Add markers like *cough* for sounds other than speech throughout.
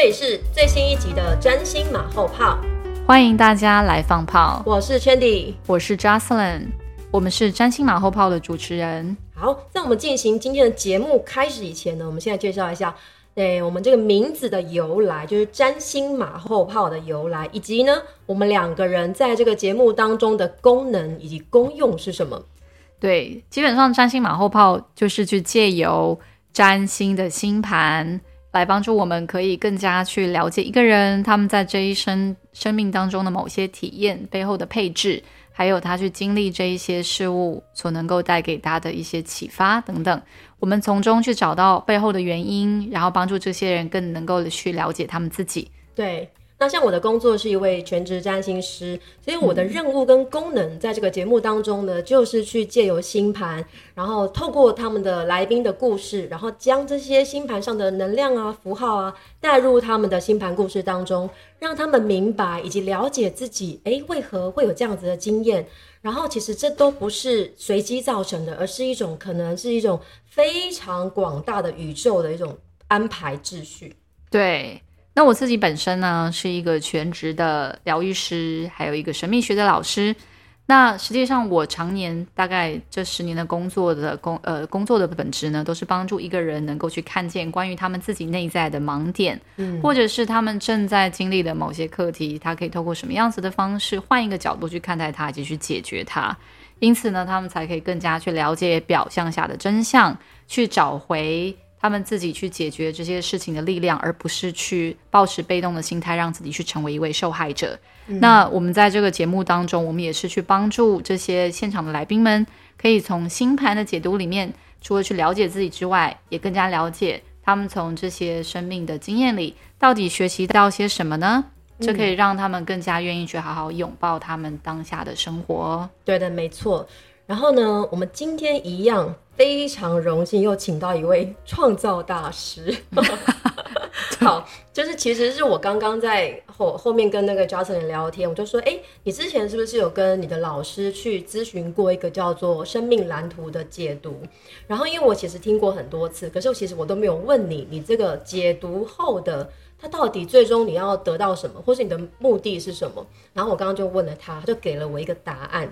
这里是最新一集的占星马后炮，欢迎大家来放炮。我是 Chandy，我是 Jocelyn，我们是占星马后炮的主持人。好，在我们进行今天的节目开始以前呢，我们现在介绍一下，对我们这个名字的由来，就是占星马后炮的由来，以及呢，我们两个人在这个节目当中的功能以及功用是什么？对，基本上占星马后炮就是去借由占星的星盘。来帮助我们，可以更加去了解一个人他们在这一生生命当中的某些体验背后的配置，还有他去经历这一些事物所能够带给他的一些启发等等。我们从中去找到背后的原因，然后帮助这些人更能够的去了解他们自己。对。那像我的工作是一位全职占星师，所以我的任务跟功能在这个节目当中呢，就是去借由星盘，然后透过他们的来宾的故事，然后将这些星盘上的能量啊、符号啊带入他们的星盘故事当中，让他们明白以及了解自己，诶，为何会有这样子的经验？然后其实这都不是随机造成的，而是一种可能是一种非常广大的宇宙的一种安排秩序。对。那我自己本身呢，是一个全职的疗愈师，还有一个神秘学的老师。那实际上，我常年大概这十年的工作的工呃工作的本质呢，都是帮助一个人能够去看见关于他们自己内在的盲点，嗯，或者是他们正在经历的某些课题，他可以透过什么样子的方式，换一个角度去看待它，以及去解决它。因此呢，他们才可以更加去了解表象下的真相，去找回。他们自己去解决这些事情的力量，而不是去保持被动的心态，让自己去成为一位受害者。那我们在这个节目当中，我们也是去帮助这些现场的来宾们，可以从星盘的解读里面，除了去了解自己之外，也更加了解他们从这些生命的经验里到底学习到些什么呢？这可以让他们更加愿意去好好拥抱他们当下的生活。对的，没错。然后呢，我们今天一样。非常荣幸又请到一位创造大师，*laughs* 好，就是其实是我刚刚在后后面跟那个 Justin 聊天，我就说，哎，你之前是不是有跟你的老师去咨询过一个叫做生命蓝图的解读？然后因为我其实听过很多次，可是我其实我都没有问你，你这个解读后的他到底最终你要得到什么，或是你的目的是什么？然后我刚刚就问了他，他就给了我一个答案。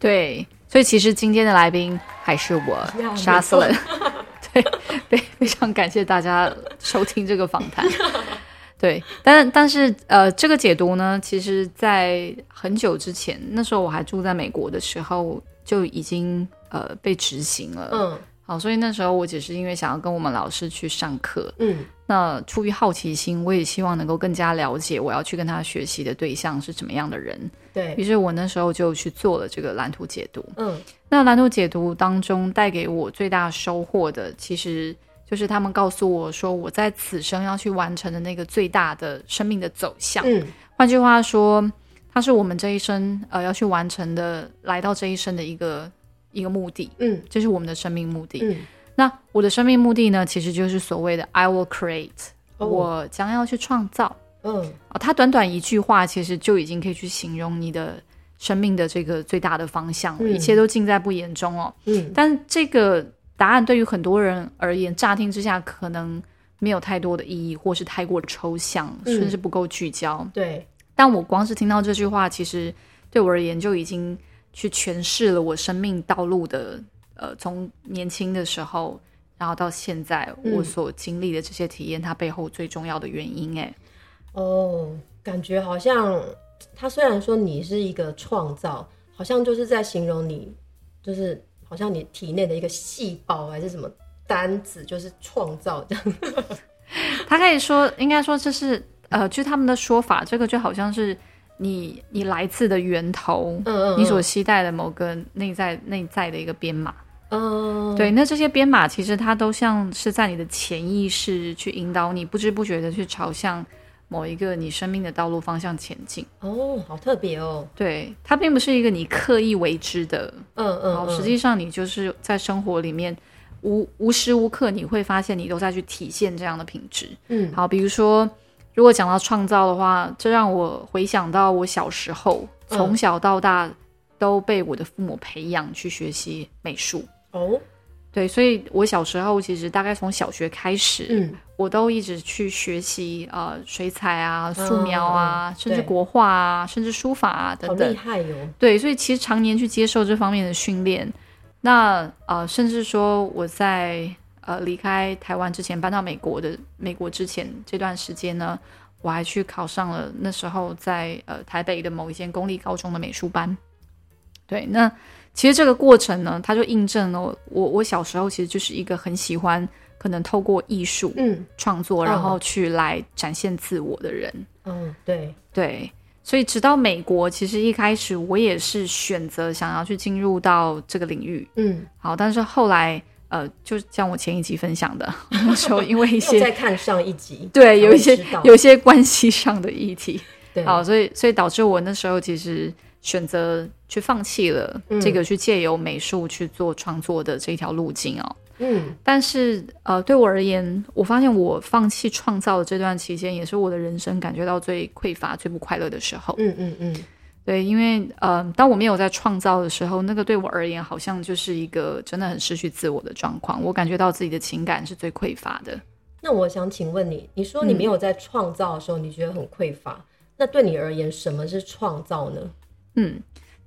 对，所以其实今天的来宾还是我，杀死了。*laughs* 对，非非常感谢大家收听这个访谈。*laughs* 对，但但是呃，这个解读呢，其实在很久之前，那时候我还住在美国的时候，就已经呃被执行了。嗯。好，所以那时候我只是因为想要跟我们老师去上课，嗯，那出于好奇心，我也希望能够更加了解我要去跟他学习的对象是怎么样的人，对。于是，我那时候就去做了这个蓝图解读，嗯，那蓝图解读当中带给我最大收获的，其实就是他们告诉我说，我在此生要去完成的那个最大的生命的走向，嗯，换句话说，它是我们这一生呃要去完成的，来到这一生的一个。一个目的，嗯，这是我们的生命目的。嗯，那我的生命目的呢，其实就是所谓的 “I will create”，我将要去创造。嗯，啊，它短短一句话，其实就已经可以去形容你的生命的这个最大的方向，一切都尽在不言中哦。嗯，但这个答案对于很多人而言，乍听之下可能没有太多的意义，或是太过抽象，甚至不够聚焦。对，但我光是听到这句话，其实对我而言就已经。去诠释了我生命道路的，呃，从年轻的时候，然后到现在我所经历的这些体验，它背后最重要的原因，哎，哦，感觉好像他虽然说你是一个创造，好像就是在形容你，就是好像你体内的一个细胞还是什么单子，就是创造这样。*laughs* 他可以说，应该说这是，呃，据他们的说法，这个就好像是。你你来自的源头，嗯嗯，你所期待的某个内在内在的一个编码，嗯，对，那这些编码其实它都像是在你的潜意识去引导你，不知不觉的去朝向某一个你生命的道路方向前进。哦，好特别哦。对，它并不是一个你刻意为之的，嗯嗯，好，嗯实际上你就是在生活里面无无时无刻你会发现你都在去体现这样的品质。嗯好，比如说，如果讲到创造的话，这让我回想到我小时候，嗯从小到大都被我的父母培养去学习美术。哦，对，所以我小时候其实大概从小学开始，嗯我都一直去学习呃水彩啊、素描啊，嗯甚至国画啊，甚至书法啊好等等厉。害哟。对，所以其实常年去接受这方面的训练，那呃，甚至说我在呃离开台湾之前搬到美国的美国之前这段时间呢，我还去考上了那时候在呃台北的某一间公立高中的美术班。对，那其实这个过程呢，它就印证了我我我小时候其实就是一个很喜欢可能透过艺术嗯。创作，然嗯后去来展现自我的人。嗯，对，对，所以直到美国，其实一开始我也是选择想要去进入到这个领域，嗯，好，但是后来呃，就像我前一集分享的，那时候因为一又些再看上一集，对有一些有一些关系上的议题，对，好，所以所以导致我那时候其实选择去放弃了嗯这个去借由美术去做创作的这条路径哦。嗯但是呃，对我而言，我发现我放弃创造的这段期间，也是我的人生感觉到最匮乏、最不快乐的时候。嗯嗯嗯，对，因为呃，当我没有在创造的时候，那个对我而言好像就是一个真的很失去自我的状况。我感觉到自己的情感是最匮乏的。那我想请问你，你说你嗯没有在创造的时候，你觉得很匮乏，那对你而言，什么是创造呢？嗯，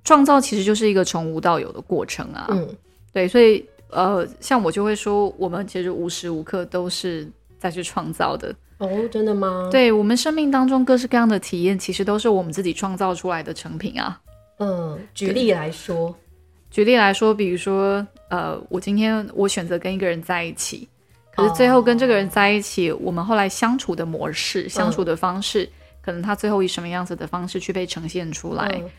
创造其实就是一个从无到有的过程啊。嗯对，所以呃，像我就会说，我们其实无时无刻都是在去创造的。哦，真的吗？，对我们生命当中各式各样的体验，其实都是我们自己创造出来的成品啊。嗯，举例来说，举例来说，比如说，呃，我今天我选择跟一个人在一起，可是最后跟这个人在一起，我们后来相处的模式、相处的方式，可能他最后以什么样子的方式去被呈现出来，嗯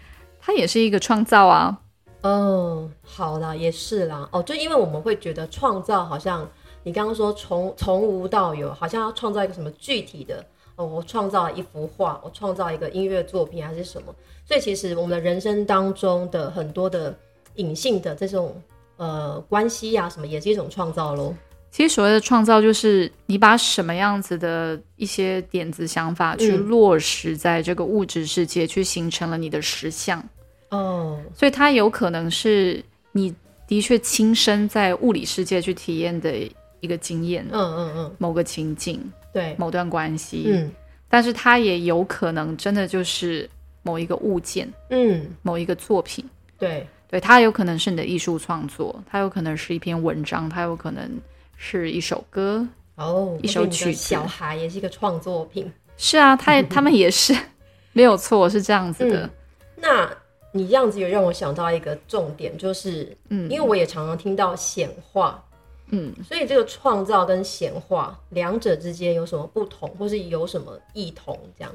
它也是一个创造啊。嗯，好啦，也是啦。哦，就因为我们会觉得创造好像你刚刚说从从无到有，好像要创造一个什么具体的哦，我创造一幅画，我创造一个音乐作品还是什么。所以其实我们的人生当中的很多的隐性的这种呃关系呀、什么，也是一种创造喽。其实所谓的创造，就是你把什么样子的一些点子、想法去嗯落实在这个物质世界，去形成了你的实相。哦，所以它有可能是你的确亲身在物理世界去体验的一个经验，嗯嗯嗯，某个情境、对，某段关系。嗯但是它也有可能真的就是某一个物件、嗯，某一个作品。对，对，它有可能是你的艺术创作，它有可能是一篇文章，它有可能是一首歌。哦，一首曲子小孩也是一个创作品。是啊，他也 *laughs* 他们也是 *laughs* 没有错，是这样子的。那你这样子也让我想到一个重点，就是嗯因为我也常常听到显化，嗯，所以这个创造跟显化两者之间有什么不同，或是有什么异同？这样，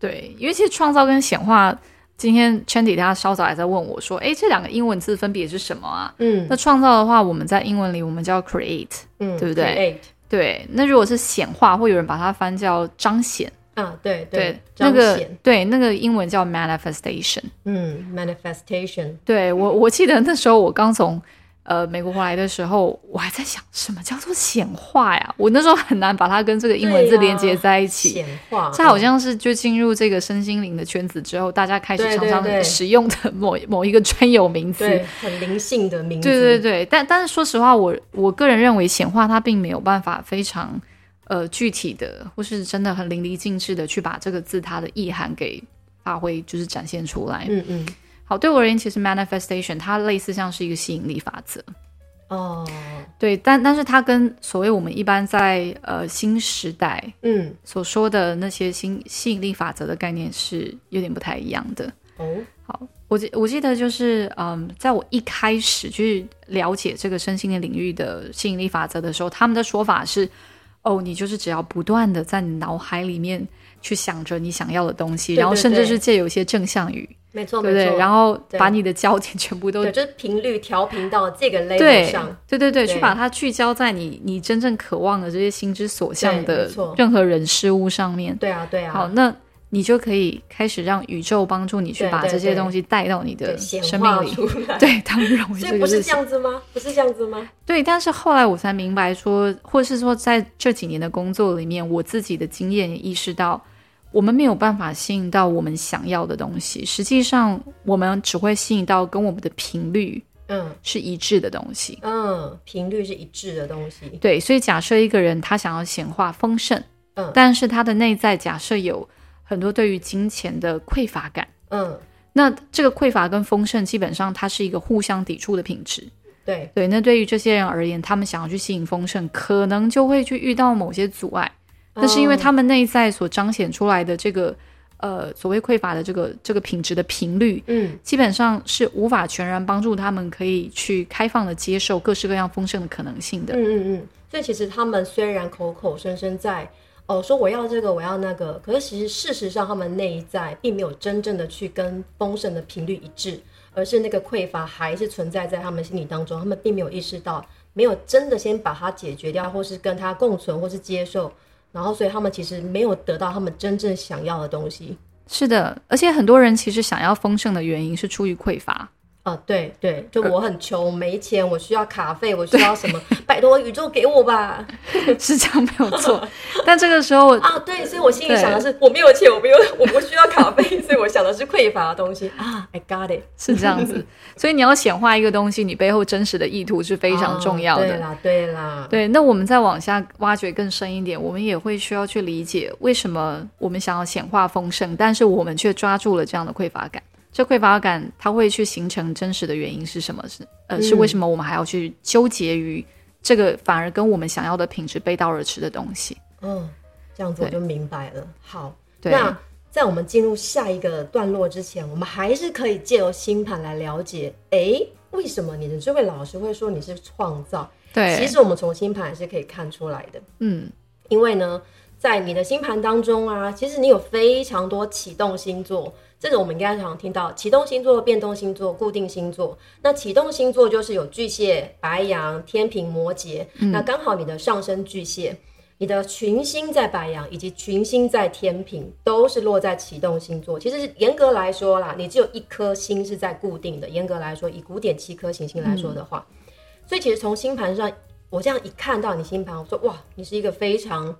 对，因为其实创造跟显化，今天 Chandy 他稍早还在问我说，哎，这两个英文字分别是什么啊？嗯那创造的话，我们在英文里我们叫 create，嗯，对不对 create 对。那如果是显化，会有人把它翻叫彰显，啊，对对，那彰个显，对那个英文叫 manifestation。嗯，manifestation，对我，我记得那时候我刚从呃美国回来的时候，我还在想什么叫做显化呀？我那时候很难把它跟这个英文字连接在一起。显化，这好像是就进入这个身心灵的圈子之后，大家开始常对常使用的某某一个专有名词。对很灵性的名字，对对对，但但是说实话，我我个人认为显化它并没有办法非常呃具体的，或是真的很淋漓尽致的去把这个字它的意涵给发挥，就是展现出来。嗯嗯，好，对我而言，其实 manifestation 它类似像是一个吸引力法则。哦，对，但但是它跟所谓我们一般在呃新时代嗯，所说的那些新吸引力法则的概念是有点不太一样的。哦，好我记我记得就是，嗯，在我一开始去了解这个身心的领域的吸引力法则的时候，他们的说法是，哦，你就是只要不断的在你脑海里面去想着你想要的东西，对对然后甚至是借有一些正向语，没错，对不对？然后把你的焦点全部都对，就是频率调频到这个 level 对上，对对对，对去把它聚焦在你你真正渴望的这些心之所向的任何人事物上面。对啊，对啊，好，那你就可以开始让宇宙帮助你去把这些东西带到你的生命里。*laughs* 对，当然容易所以不是这。样子吗？不是这样子吗？对，但是后来我才明白说，或是说在这几年的工作里面，我自己的经验也意识到，我们没有办法吸引到我们想要的东西。实际上，我们只会吸引到跟我们的频率嗯是一致的东西。嗯，频率是一致的东西，对，所以假设一个人他想要显化丰盛，嗯但是他的内在假设有很多对于金钱的匮乏感，嗯，那这个匮乏跟丰盛基本上它是一个互相抵触的品质。对，对，那对于这些人而言，他们想要去吸引丰盛，可能就会去遇到某些阻碍。那是因为嗯他们内在所彰显出来的这个呃所谓匮乏的这个这个品质的频率，嗯基本上是无法全然帮助他们可以去开放的接受各式各样丰盛的可能性的。嗯嗯嗯，所以其实他们虽然口口声声在哦说我要这个我要那个，可是其实事实上他们内在并没有真正的去跟丰盛的频率一致，而是那个匮乏还是存在在他们心理当中，他们并没有意识到，没有真的先把它解决掉，或是跟它共存，或是接受。然后，所以他们其实没有得到他们真正想要的东西。是的，而且很多人其实想要丰盛的原因是出于匮乏。啊，对对，就我很穷，没钱，我需要卡费，我需要什么？拜托宇宙给我吧！*laughs* 是这样没有错，但这个时候 *laughs* 啊，对，所以我心里想的是，我没有钱，我没有，我不需要卡费，所以我想的是匮乏的东西啊。I got it，是这样子，所以你要显化一个东西，你背后真实的意图是非常重要的。啊对啦，对啦，对，那我们再往下挖掘更深一点，我们也会需要去理解为什么我们想要显化丰盛，但是我们却抓住了这样的匮乏感。这匮乏感它会去形成真实的原因是什么？是呃，是为什么我们还要去纠结于这个反而跟我们想要的品质背道而驰的东西？嗯，这样子我就明白了。好，对，那在我们进入下一个段落之前，我们还是可以借由星盘来了解，诶，为什么你的这位老师会说你是创造？对，其实我们从星盘是可以看出来的。嗯，因为呢，在你的星盘当中啊，其实你有非常多启动星座，这个我们应该常常听到启动星座、变动星座、固定星座。那启动星座就是有巨蟹、白羊、天平、摩羯，那刚好你的上升巨蟹。你的群星在白羊以及群星在天平，都是落在启动星座。其实严格来说啦，你只有一颗星是在固定的。严格来说，以古典七颗行星来说的话，所以其实从星盘上，我这样一看到你星盘，我说哇，你是一个非常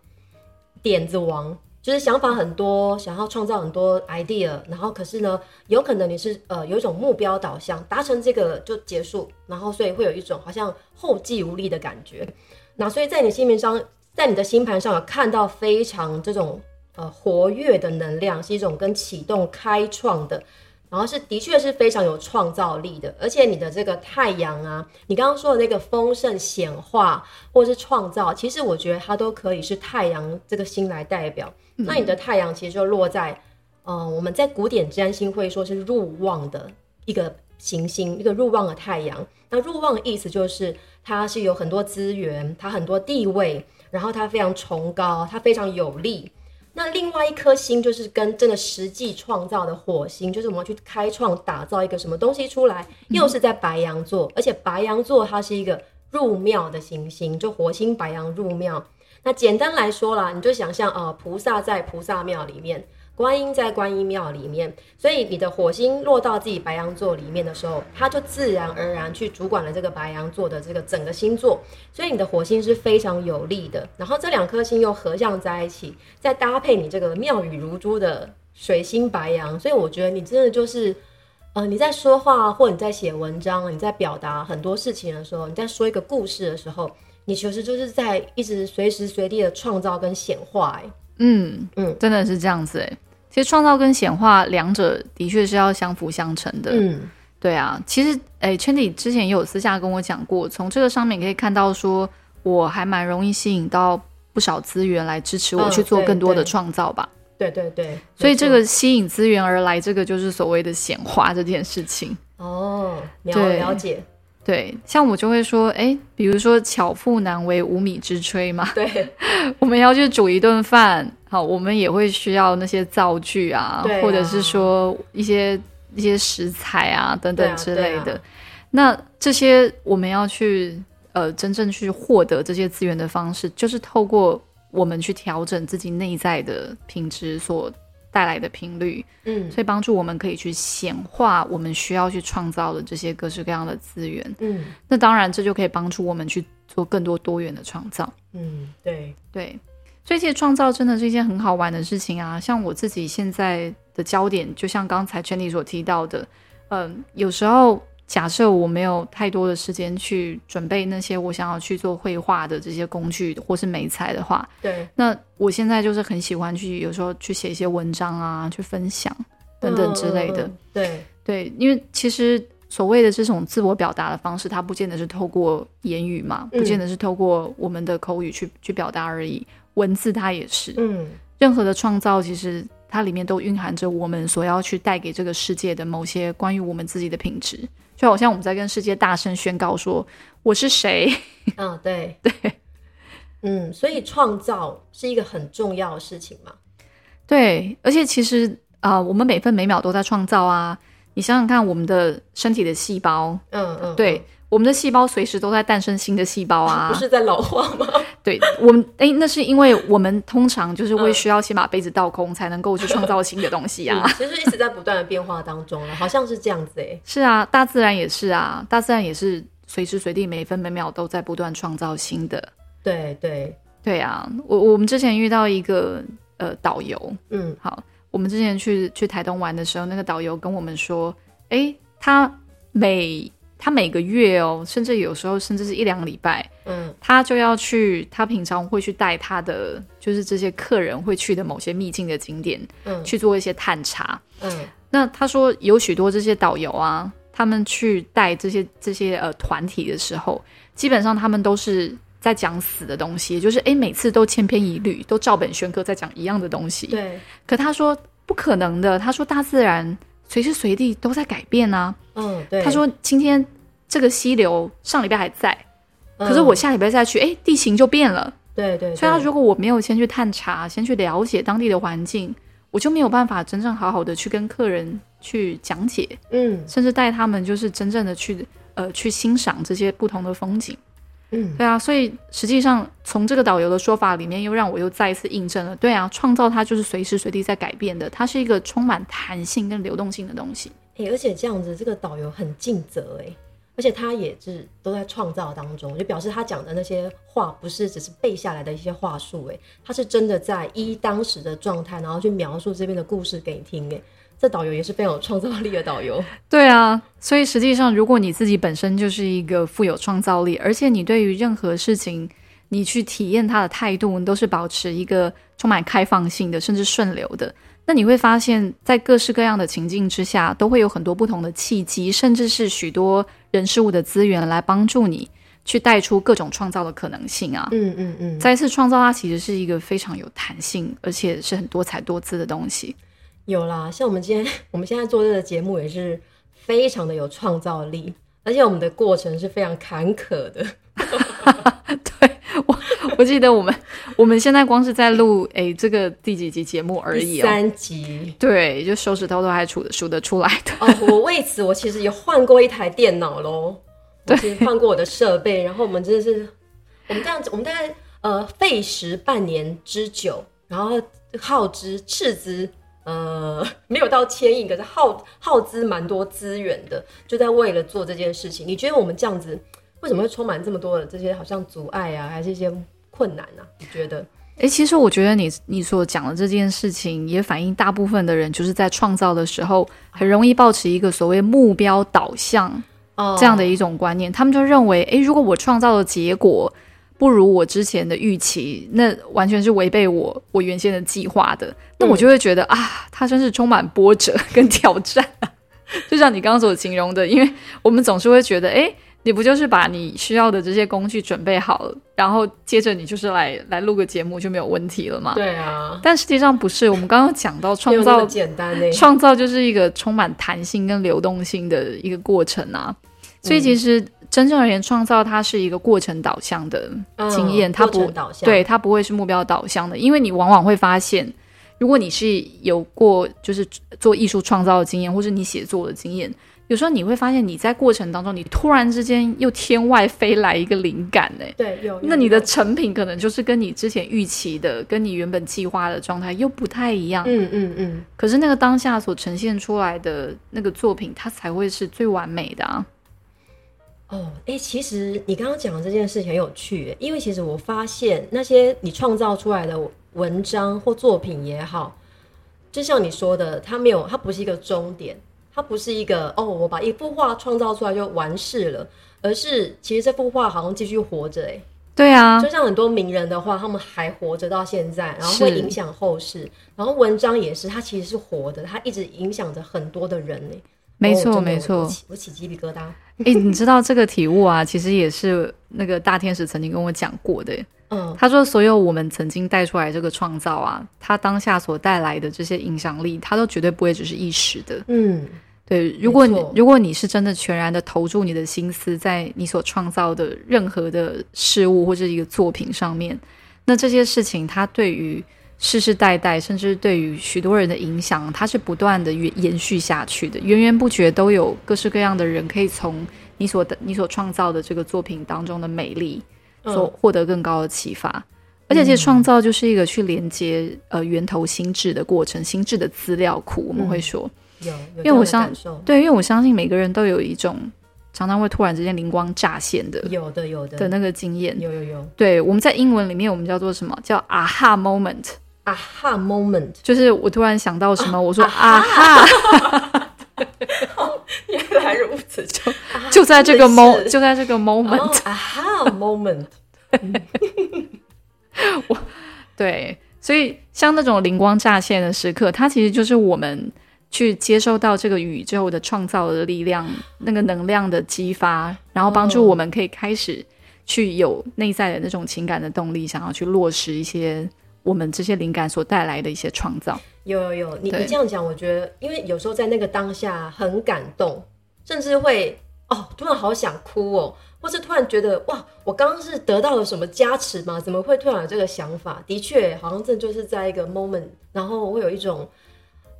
点子王，就是想法很多，想要创造很多 idea，然后可是呢，有可能你是呃有一种目标导向，达成这个就结束，然后所以会有一种好像后继无力的感觉。那所以在你心面上，在你的星盘上有看到非常这种呃活跃的能量，是一种跟启动、开创的。然后是的确是非常有创造力的，而且你的这个太阳啊，你刚刚说的那个丰盛显化或是创造，其实我觉得它都可以是太阳这个星来代表。那你的太阳其实就落在，呃，我们在古典占星会说是入旺的一个行星，一个入旺的太阳。那入旺的意思就是它是有很多资源，它很多地位，然后它非常崇高，它非常有力。那另外一颗星就是跟真的实际创造的火星，就是我们要去开创、打造一个什么东西出来，又是在白羊座，而且白羊座它是一个入庙的行星，就火星白羊入庙。那简单来说啦，你就想象呃，菩萨在菩萨庙里面，观音在观音庙里面，所以你的火星落到自己白羊座里面的时候，它就自然而然去主管了这个白羊座的这个整个星座，所以你的火星是非常有利的。然后这两颗星又合相在一起，再搭配你这个妙语如珠的水星白羊，所以我觉得你真的就是。呃，你在说话或你在写文章，你在表达很多事情的时候，你在说一个故事的时候，你其实就是在一直随时随地的创造跟显化。哎，嗯嗯真的是这样子哎。其实创造跟显化两者的确是要相辅相成的。嗯对啊，其实诶 c h a n d y 之前也有私下跟我讲过，从这个上面可以看到说，我还蛮容易吸引到不少资源来支持我嗯去做更多的对创造吧。对对对，所以这个吸引资源而来，这个就是所谓的显化这件事情。哦，了了解，对，像我就会说，诶，比如说巧妇难为无米之炊嘛，对。*laughs* 我们要去煮一顿饭，好，我们也会需要那些灶具啊，啊。或者是说一些一些食材啊等等之类的。那这些我们要去呃真正去获得这些资源的方式，就是透过我们去调整自己内在的品质所带来的频率，嗯所以帮助我们可以去显化我们需要去创造的这些各式各样的资源。嗯那当然，这就可以帮助我们去做更多多元的创造。嗯，对，对，所以其实创造真的是一件很好玩的事情啊。像我自己现在的焦点，就像刚才 Jenny 所提到的，嗯，有时候假设我没有太多的时间去准备那些我想要去做绘画的这些工具或是美材的话，对，那我现在就是很喜欢去有时候去写一些文章啊，去分享等等之类的。对，对，因为其实所谓的这种自我表达的方式，它不见得是透过言语嘛，嗯不见得是透过我们的口语去去表达而已，文字它也是。嗯任何的创造，其实它里面都蕴含着我们所要去带给这个世界的某些关于我们自己的品质，就好像我们在跟世界大声宣告说我是谁。*laughs* 嗯，对对，嗯，所以创造是一个很重要的事情嘛。对，而且其实啊、呃我们每分每秒都在创造啊。你想想看，我们的身体的细胞，嗯嗯，对，我们的细胞随时都在诞生新的细胞啊。不是在老化吗？*laughs* 对我们，哎，那是因为我们通常就是会嗯需要先把杯子倒空，才能够去创造新的东西啊。嗯其实一直在不断的变化当中了，好像是这样子哎。是啊，大自然也是啊，大自然也是随时随地每分每秒都在不断创造新的。对对，对啊，我我们之前遇到一个呃导游，嗯好，我们之前去去台东玩的时候，那个导游跟我们说，诶，他每他每个月哦，甚至有时候甚至是一两个礼拜，嗯他就要去，他平常会去带他的就是这些客人会去的某些秘境的景点嗯去做一些探查。嗯那他说有许多这些导游啊，他们去带这些这些呃团体的时候，基本上他们都是在讲死的东西，也就是诶每次都千篇一律，都照本宣科在讲一样的东西。对，可他说不可能的，他说大自然随时随地都在改变啊。嗯对。他说今天这个溪流上礼拜还在，嗯，可是我下礼拜再去，诶地形就变了。对对，所以，他如果我没有先去探查，先去了解当地的环境，我就没有办法真正好好的去跟客人去讲解，嗯甚至带他们就是真正的去呃去欣赏这些不同的风景。嗯对啊，所以实际上从这个导游的说法里面，又让我又再一次印证了，对啊，创造它就是随时随地在改变的，它是一个充满弹性跟流动性的东西。哎、而且这样子，这个导游很尽责哎，而且他也是都在创造当中，就表示他讲的那些话不是只是背下来的一些话术哎，他是真的在依当时的状态，然后去描述这边的故事给你听哎。这导游也是非常有创造力的导游。*laughs* 对啊，所以实际上，如果你自己本身就是一个富有创造力，而且你对于任何事情，你去体验它的态度，你都是保持一个充满开放性的，甚至顺流的，那你会发现在各式各样的情境之下，都会有很多不同的契机，甚至是许多人事物的资源来帮助你去带出各种创造的可能性啊。嗯嗯嗯，再次创造，它其实是一个非常有弹性，而且是很多彩多姿的东西。有啦，像我们今天 *laughs* 我们现在做这个节目也是非常的有创造力，而且我们的过程是非常坎坷的。*laughs* 对我，我记得我们我们现在光是在录诶这个第几集节目而已哦。三集对，就手指头都还数得数得出来的。哦，我为此我其实也换过一台电脑喽，*laughs* 我其实换过我的设备，然后我们真的是，我们这样子，我们大概呃费时半年之久，然后耗资斥资。呃，没有到牵引，可是耗耗资蛮多资源的，就在为了做这件事情。你觉得我们这样子为什么会充满这么多的这些好像阻碍啊，还是一些困难啊？你觉得？诶，其实我觉得你你所讲的这件事情，也反映大部分的人就是在创造的时候，很容易抱持一个所谓目标导向这样的一种观念。他们就认为，诶，如果我创造的结果不如我之前的预期，那完全是违背我我原先的计划的。那我就会觉得、啊，它真是充满波折跟挑战、啊。*laughs* 就像你刚刚所形容的，因为我们总是会觉得，诶，你不就是把你需要的这些工具准备好了，然后接着你就是来来录个节目就没有问题了嘛？对啊，但实际上不是，我们刚刚讲到创造简单呢。创造就是一个充满弹性跟流动性的一个过程啊。所以其实真正而言，创造它是一个过程导向的经验，嗯它不对它不会是目标导向的，因为你往往会发现，如果你是有过就是做艺术创造的经验，或是你写作的经验，有时候你会发现你在过程当中，你突然之间又天外飞来一个灵感呢。对，有。那你的成品可能就是跟你之前预期的、跟你原本计划的状态又不太一样。嗯嗯嗯。可是那个当下所呈现出来的那个作品，它才会是最完美的啊。哦，哎，其实你刚刚讲的这件事情很有趣，因为其实我发现那些你创造出来的。文章或作品也好，就像你说的，它没有，它不是一个终点，它不是一个哦，我把一幅画创造出来就完事了，而是其实这幅画好像继续活着，哎，对啊，就像很多名人的话，他们还活着到现在，然后会影响后世，然后文章也是，它其实是活的，它一直影响着很多的人呢。没错，没错，我起鸡皮疙瘩。哎，你知道这个体悟啊，其实也是那个大天使曾经跟我讲过的。嗯，他说所有我们曾经带出来这个创造啊，他当下所带来的这些影响力，他都绝对不会只是一时的。嗯，对。如果你如果你是真的全然的投注你的心思在你所创造的任何的事物或者一个作品上面，那这些事情它对于世世代代，甚至对于许多人的影响，它是不断的延延续下去的，源源不绝都有各式各样的人可以从你所的你所创造的这个作品当中的美丽。所获得更高的启发，而且其实创造就是一个去连接呃源头心智的过程，心智的资料库。我们会说有，因为我相对，因为我相信每个人都有一种常常会突然之间灵光乍现的，有的有的。的那个经验，有有有。对，我们在英文里面我们叫做什么？叫 aha moment，aha moment，就是我突然想到什么，我说啊哈。*laughs* 原来如此，就 *laughs* 就在这个 mo，就在这个 moment，啊哈 moment，*laughs* 我对，所以像那种灵光乍现的时刻，它其实就是我们去接收到这个宇宙的创造的力量，那个能量的激发，然后帮助我们可以开始去有内在的那种情感的动力，想要去落实一些我们这些灵感所带来的一些创造。有有有，你你这样讲，我觉得，因为有时候在那个当下很感动，甚至会哦，突然好想哭哦，或是突然觉得哇，我刚刚是得到了什么加持吗？怎么会突然有这个想法？的确，好像这就是在一个 moment，然后会有一种，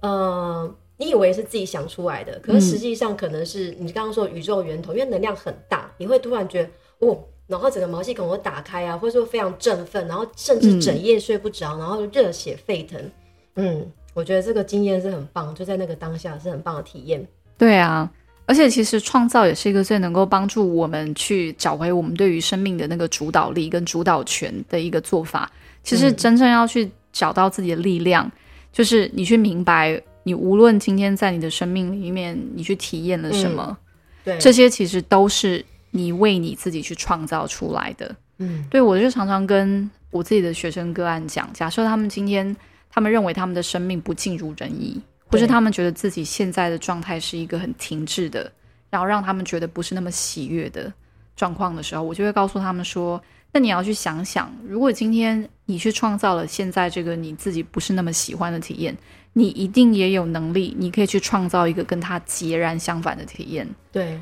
呃，你以为是自己想出来的，可是实际上可能是你刚刚说宇宙源头，因为能量很大，你会突然觉得哦，然后整个毛细孔会打开啊，或者说非常振奋，然后甚至整夜睡不着，然后热血沸腾，嗯。我觉得这个经验是很棒，就在那个当下是很棒的体验。对啊，而且其实创造也是一个最能够帮助我们去找回我们对于生命的那个主导力跟主导权的一个做法。其实真正要去找到自己的力量，就是你去明白，你无论今天在你的生命里面，你去体验了什么，对，这些其实都是你为你自己去创造出来的。嗯，对我就常常跟我自己的学生个案讲，假设他们今天。他们认为他们的生命不尽如人意，或是他们觉得自己现在的状态是一个很停滞的，然后让他们觉得不是那么喜悦的状况的时候，我就会告诉他们说：“那你要去想想，如果今天你去创造了现在这个你自己不是那么喜欢的体验，你一定也有能力，你可以去创造一个跟他截然相反的体验。”对，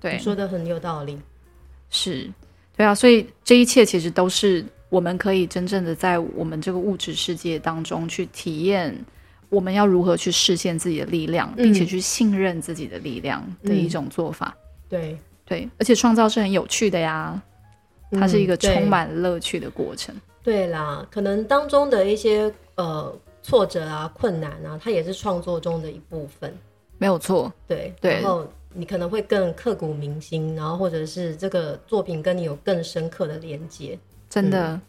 对，说的很有道理，是对啊，所以这一切其实都是。我们可以真正的在我们这个物质世界当中去体验，我们要如何去实现自己的力量，并且去信任自己的力量的一种做法。对对，而且创造是很有趣的呀，它是一个充满乐趣的过程。对啦，可能当中的一些呃挫折啊、困难啊，它也是创作中的一部分。没有错，对对。然后你可能会更刻骨铭心，然后或者是这个作品跟你有更深刻的连接。真的，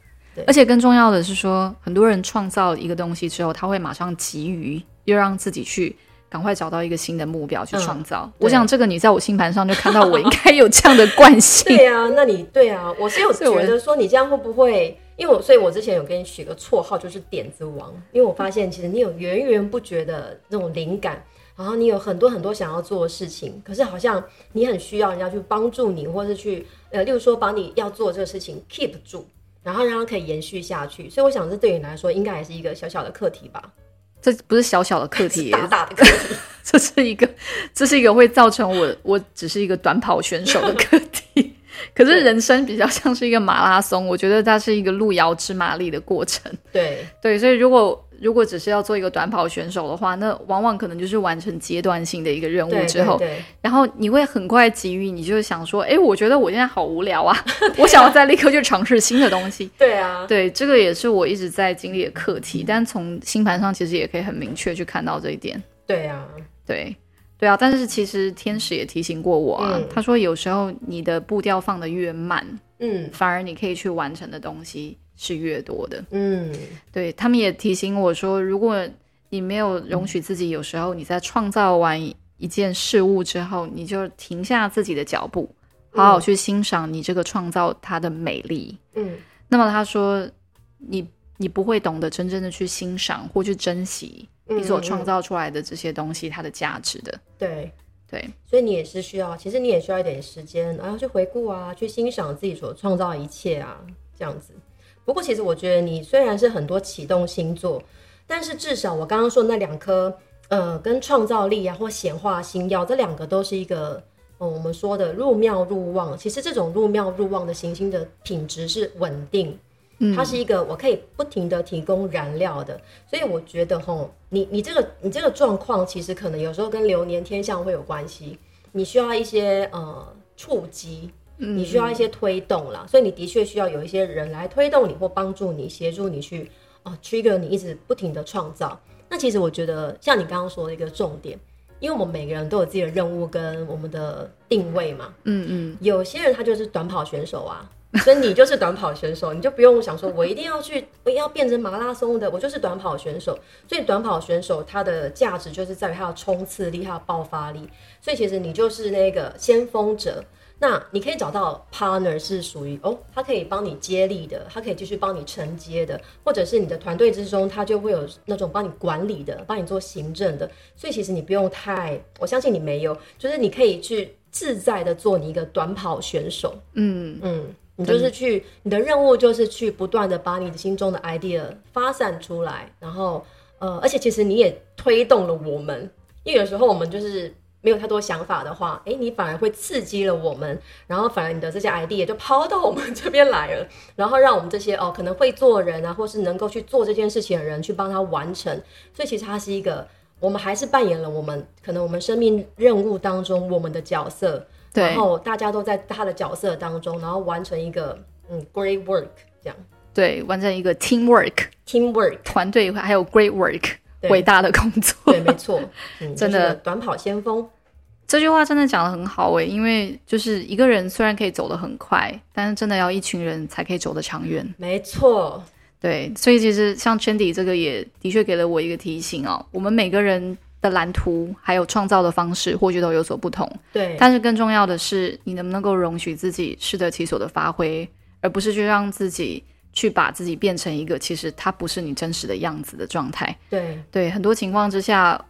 而且更重要的是说，很多人创造一个东西之后，他会马上急于又让自己去赶快找到一个新的目标去创造。我想这个你在我星盘上就看到我应该有这样的惯性。对啊，那你对啊，我是有觉得说你这样会不会？因为我所以，我之前有给你取个绰号，就是点子王，因为我发现其实你有源源不绝的那种灵感，然后你有很多很多想要做的事情，可是好像你很需要人家去帮助你，或是去。呃，例如说，把你要做这个事情 keep 住，然后让它可以延续下去。所以我想，这对你来说应该还是一个小小的课题吧？这不是小小的课题，*laughs* 大大的课题。*laughs* 这是一个，这是一个会造成我，我只是一个短跑选手的课题。*laughs* 可是人生比较像是一个马拉松，我觉得它是一个路遥知马力的过程。对对，所以如果如果只是要做一个短跑选手的话，那往往可能就是完成阶段性的一个任务之后，然后你会很快给予，你就想说，哎，我觉得我现在好无聊啊，*laughs* *laughs* 我想要再立刻去尝试新的东西。*laughs* 对啊，对，这个也是我一直在经历的课题。但从星盘上其实也可以很明确去看到这一点。对啊，对，对啊。但是其实天使也提醒过我啊，他说有时候你的步调放的越慢，嗯，反而你可以去完成的东西。是越多的，嗯，对他们也提醒我说，如果你没有容许自己，有时候你在创造完一件事物之后，你就停下自己的脚步，好好去欣赏你这个创造它的美丽，嗯，那么他说，你你不会懂得真正的去欣赏或去珍惜你所创造出来的这些东西它的价值的，对。对，所以你也是需要，其实你也需要一点时间，然后去回顾啊，去欣赏自己所创造的一切啊，这样子。不过，其实我觉得你虽然是很多启动星座，但是至少我刚刚说那两颗，呃，跟创造力啊或显化星耀这两个都是一个，嗯，我们说的入庙入旺。其实这种入庙入旺的行星的品质是稳定，它是一个我可以不停的提供燃料的。所以我觉得，吼，你你这个你这个状况，其实可能有时候跟流年天象会有关系，你需要一些呃触及。你需要一些推动啦，所以你的确需要有一些人来推动你或帮助你、协助你去啊 trigger 你一直不停的创造。那其实我觉得像你刚刚说的一个重点，因为我们每个人都有自己的任务跟我们的定位嘛。嗯嗯。有些人他就是短跑选手啊，*laughs* 所以你就是短跑选手，你就不用想说我一定要去，我要变成马拉松的，我就是短跑选手。所以短跑选手他的价值就是在于他的冲刺力、他的爆发力。所以其实你就是那个先锋者。那你可以找到 partner 是属于哦，他可以帮你接力的，他可以继续帮你承接的，或者是你的团队之中，他就会有那种帮你管理的，帮你做行政的。所以其实你不用太，我相信你没有，就是你可以去自在的做你一个短跑选手。嗯嗯，你就是去，你的任务就是去不断的把你的心中的 idea 发散出来，然后呃，而且其实你也推动了我们，因为有时候我们就是。没有太多想法的话，哎，你反而会刺激了我们，然后反而你的这些 idea 就抛到我们这边来了，*laughs* 然后让我们这些哦可能会做人啊，或是能够去做这件事情的人去帮他完成。所以其实它是一个，我们还是扮演了我们可能我们生命任务当中我们的角色，然后大家都在他的角色当中，然后完成一个嗯 great work 这样。对，完成一个 team work，team work 团队还有 great work。伟大的工作，对，没错，*laughs* 真的。短跑先锋。这句话真的讲的很好诶，因为就是一个人虽然可以走得很快，但是真的要一群人才可以走得长远。没错，对，所以其实像 Chandy 这个也的确给了我一个提醒哦，我们每个人的蓝图还有创造的方式或许都有所不同，对，但是更重要的是你能不能够容许自己适得其所的发挥，而不是去让自己。去把自己变成一个其实他不是你真实的样子的状态。对对，很多情况之下，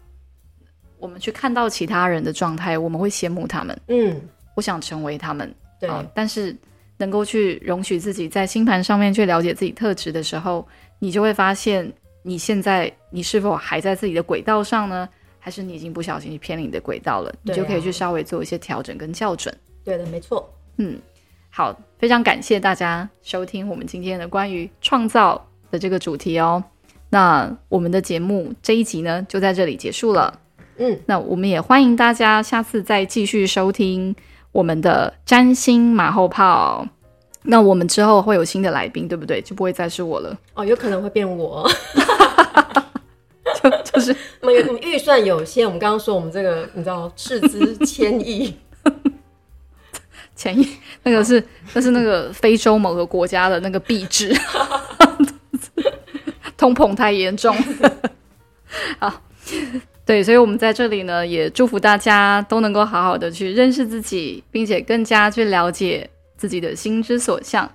我们去看到其他人的状态，我们会羡慕他们。嗯，我想成为他们。对，但是能够去容许自己在星盘上面去了解自己特质的时候，你就会发现你现在你是否还在自己的轨道上呢？还是你已经不小心偏离你的轨道了？你就可以去稍微做一些调整跟校准。对的，没错。嗯。好，非常感谢大家收听我们今天的关于创造的这个主题哦。那我们的节目这一集呢，就在这里结束了。嗯，那我们也欢迎大家下次再继续收听我们的占星马后炮。那我们之后会有新的来宾，对不对？就不会再是我了。哦，有可能会变我。*laughs* 就就是，*laughs* 我们预算有限，我们刚刚说我们这个，你知道，斥资千亿。前一 *laughs* 那个是那是那个非洲某个国家的那个币值，通膨太严重。好，对，所以我们在这里呢，也祝福大家都能够好好的去认识自己，并且更加去了解自己的心之所向。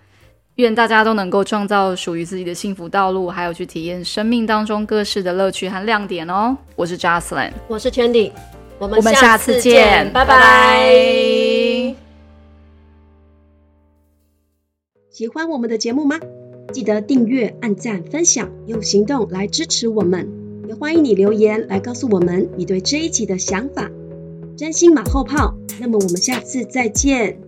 愿大家都能够创造属于自己的幸福道路，还有去体验生命当中各式的乐趣和亮点哦。我是 j o c e l y n 我是 Chandy，我们下次见，拜拜。喜欢我们的节目吗？记得订阅、按赞、分享，用行动来支持我们。也欢迎你留言来告诉我们你对这一集的想法。真心马后炮，那么我们下次再见。